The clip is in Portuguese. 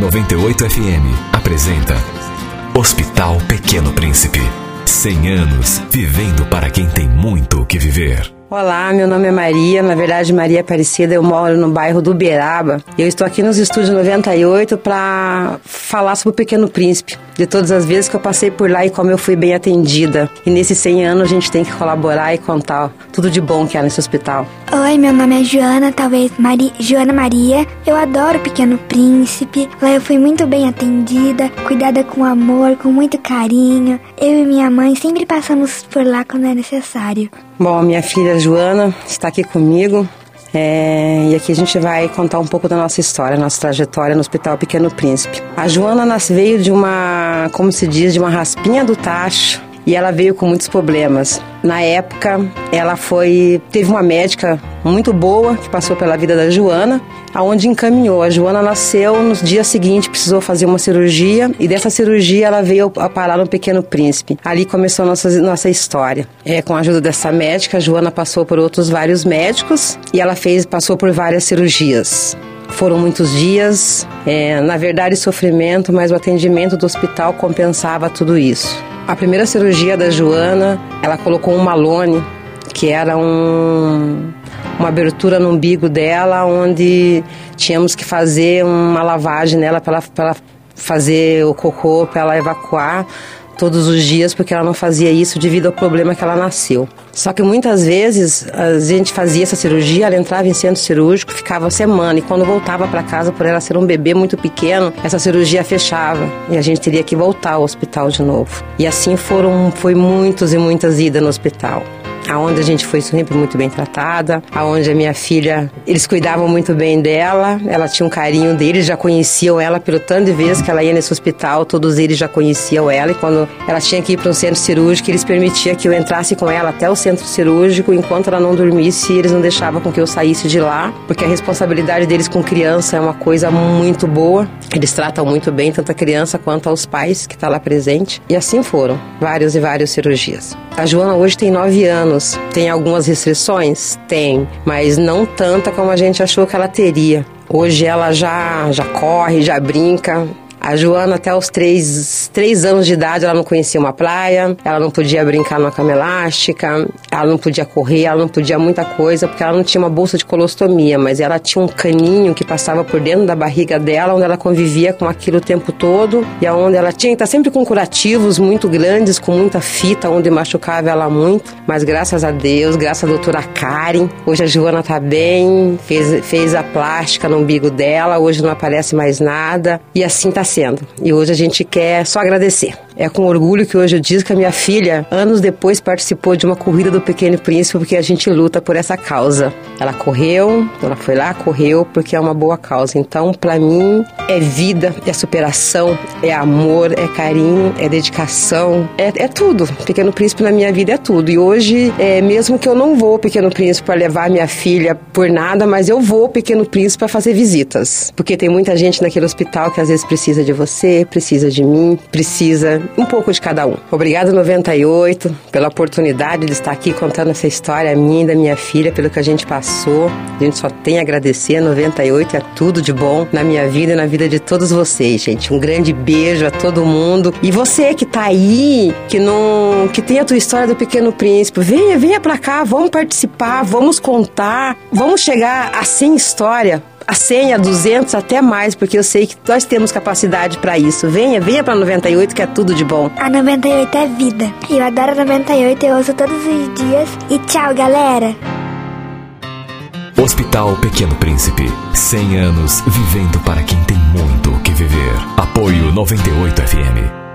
98 FM apresenta Hospital Pequeno Príncipe. 100 anos vivendo para quem tem muito o que viver. Olá, meu nome é Maria, na verdade Maria Aparecida, eu moro no bairro do Uberaba. Eu estou aqui nos estúdios 98 para falar sobre o Pequeno Príncipe, de todas as vezes que eu passei por lá e como eu fui bem atendida. E nesses 100 anos a gente tem que colaborar e contar tudo de bom que há nesse hospital. Oi, meu nome é Joana, talvez Mari... Joana Maria. Eu adoro o Pequeno Príncipe. Lá eu fui muito bem atendida, cuidada com amor, com muito carinho. Eu e minha mãe sempre passamos por lá quando é necessário. Bom, minha filha Joana está aqui comigo. É, e aqui a gente vai contar um pouco da nossa história, nossa trajetória no Hospital Pequeno Príncipe. A Joana veio de uma, como se diz, de uma raspinha do tacho e ela veio com muitos problemas. Na época, ela foi teve uma médica muito boa que passou pela vida da Joana, aonde encaminhou. A Joana nasceu no dia seguinte, precisou fazer uma cirurgia e dessa cirurgia ela veio a parar no Pequeno Príncipe. Ali começou a nossa nossa história. É, com a ajuda dessa médica, a Joana passou por outros vários médicos e ela fez passou por várias cirurgias. Foram muitos dias, é, na verdade sofrimento, mas o atendimento do hospital compensava tudo isso. A primeira cirurgia da Joana, ela colocou um malone, que era um, uma abertura no umbigo dela, onde tínhamos que fazer uma lavagem nela para ela, ela fazer o cocô, para ela evacuar todos os dias porque ela não fazia isso devido ao problema que ela nasceu. Só que muitas vezes a gente fazia essa cirurgia, ela entrava em centro cirúrgico, ficava semana e quando voltava para casa por ela ser um bebê muito pequeno, essa cirurgia fechava e a gente teria que voltar ao hospital de novo. E assim foram foi muitos e muitas idas no hospital aonde a gente foi sempre muito bem tratada, aonde a minha filha, eles cuidavam muito bem dela, ela tinha um carinho deles, já conheciam ela pelo tanto de vezes que ela ia nesse hospital, todos eles já conheciam ela e quando ela tinha que ir para um centro cirúrgico, eles permitiam que eu entrasse com ela até o centro cirúrgico, enquanto ela não dormisse, eles não deixavam com que eu saísse de lá, porque a responsabilidade deles com criança é uma coisa muito boa. Eles tratam muito bem tanto a criança quanto aos pais que estão tá lá presente. E assim foram, várias e várias cirurgias. A Joana hoje tem nove anos. Tem algumas restrições? Tem, mas não tanta como a gente achou que ela teria. Hoje ela já, já corre, já brinca, a Joana, até os três, três anos de idade, ela não conhecia uma praia, ela não podia brincar numa cama elástica, ela não podia correr, ela não podia muita coisa, porque ela não tinha uma bolsa de colostomia, mas ela tinha um caninho que passava por dentro da barriga dela, onde ela convivia com aquilo o tempo todo, e aonde ela tinha que estar sempre com curativos muito grandes, com muita fita, onde machucava ela muito. Mas graças a Deus, graças à doutora Karen, hoje a Joana tá bem, fez, fez a plástica no umbigo dela, hoje não aparece mais nada, e assim tá sendo acontecendo. E hoje a gente quer só agradecer. É com orgulho que hoje eu digo que a minha filha, anos depois, participou de uma corrida do Pequeno Príncipe, porque a gente luta por essa causa. Ela correu, ela foi lá, correu, porque é uma boa causa. Então, para mim, é vida, é superação, é amor, é carinho, é dedicação, é, é tudo. Pequeno Príncipe na minha vida é tudo. E hoje, é, mesmo que eu não vou Pequeno Príncipe para levar minha filha por nada, mas eu vou Pequeno Príncipe para fazer visitas. Porque tem muita gente naquele hospital que às vezes precisa de você, precisa de mim, precisa um pouco de cada um. Obrigada 98 pela oportunidade de estar aqui contando essa história minha e da minha filha, pelo que a gente passou. A gente só tem a agradecer. 98 é tudo de bom na minha vida e na vida de todos vocês, gente. Um grande beijo a todo mundo. E você que tá aí, que não que tem a tua história do Pequeno Príncipe, venha, venha para cá, vamos participar, vamos contar, vamos chegar a 100 história a senha 200 até mais, porque eu sei que nós temos capacidade para isso. Venha, venha para 98 que é tudo de bom. A 98 é vida. Eu adoro a 98, eu ouço todos os dias. E tchau, galera. Hospital Pequeno Príncipe. 100 anos vivendo para quem tem muito o que viver. Apoio 98 FM.